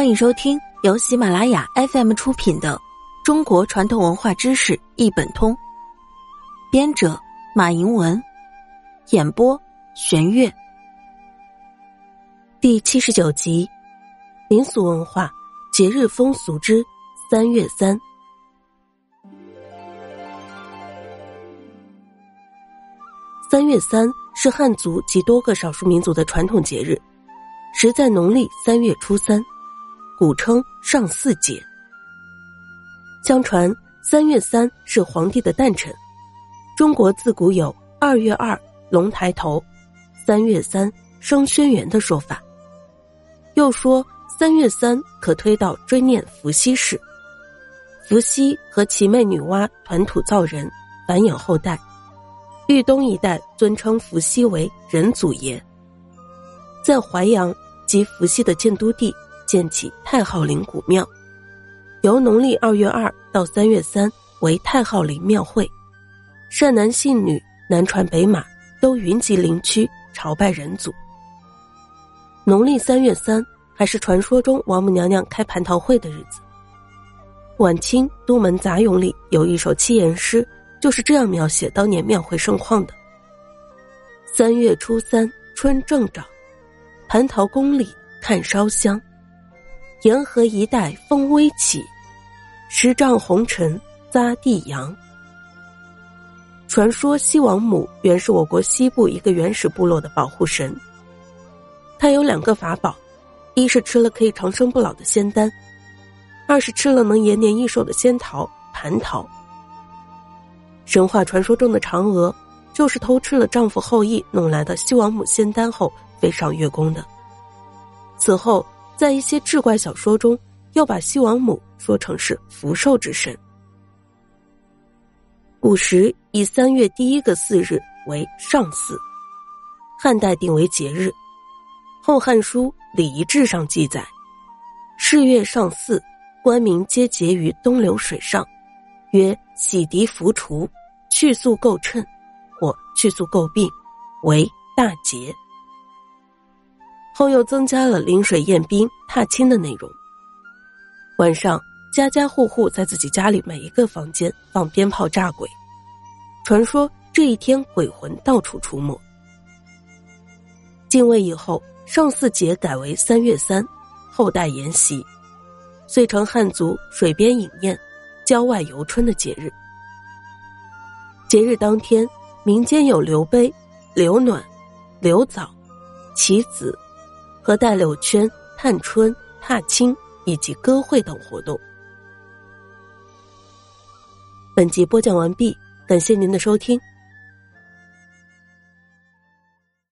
欢迎收听由喜马拉雅 FM 出品的《中国传统文化知识一本通》，编者马迎文，演播玄月。第七十九集：民俗文化节日风俗之三月三。三月三是汉族及多个少数民族的传统节日，时在农历三月初三。古称上巳节。相传三月三是皇帝的诞辰，中国自古有二月二龙抬头，三月三生轩辕的说法。又说三月三可推到追念伏羲氏，伏羲和其妹女娲团土造人，繁衍后代。豫东一带尊称伏羲为人祖爷。在淮阳及伏羲的建都地。建起太昊陵古庙，由农历二月二到三月三为太昊陵庙会，善男信女南传北马都云集陵区朝拜人祖。农历三月三还是传说中王母娘娘开蟠桃会的日子。晚清《都门杂咏》里有一首七言诗，就是这样描写当年庙会盛况的：三月初三春正长，蟠桃宫里看烧香。沿河一带风微起，十丈红尘匝地阳。传说西王母原是我国西部一个原始部落的保护神。他有两个法宝，一是吃了可以长生不老的仙丹，二是吃了能延年益寿的仙桃蟠桃。神话传说中的嫦娥，就是偷吃了丈夫后羿弄来的西王母仙丹后飞上月宫的。此后。在一些志怪小说中，要把西王母说成是福寿之神。古时以三月第一个巳日为上巳，汉代定为节日。《后汉书·礼仪志》上记载：“是月上巳，官民皆结于东流水上，曰洗涤浮除，去宿垢谶，或去宿垢病，为大节。”后又增加了临水宴宾、踏青的内容。晚上，家家户户在自己家里每一个房间放鞭炮炸鬼，传说这一天鬼魂到处出没。晋魏以后，上巳节改为三月三，后代沿袭，遂成汉族水边饮宴、郊外游春的节日。节日当天，民间有留杯、留暖、留枣、棋子。和戴柳圈、探春、踏青以及歌会等活动。本集播讲完毕，感谢您的收听，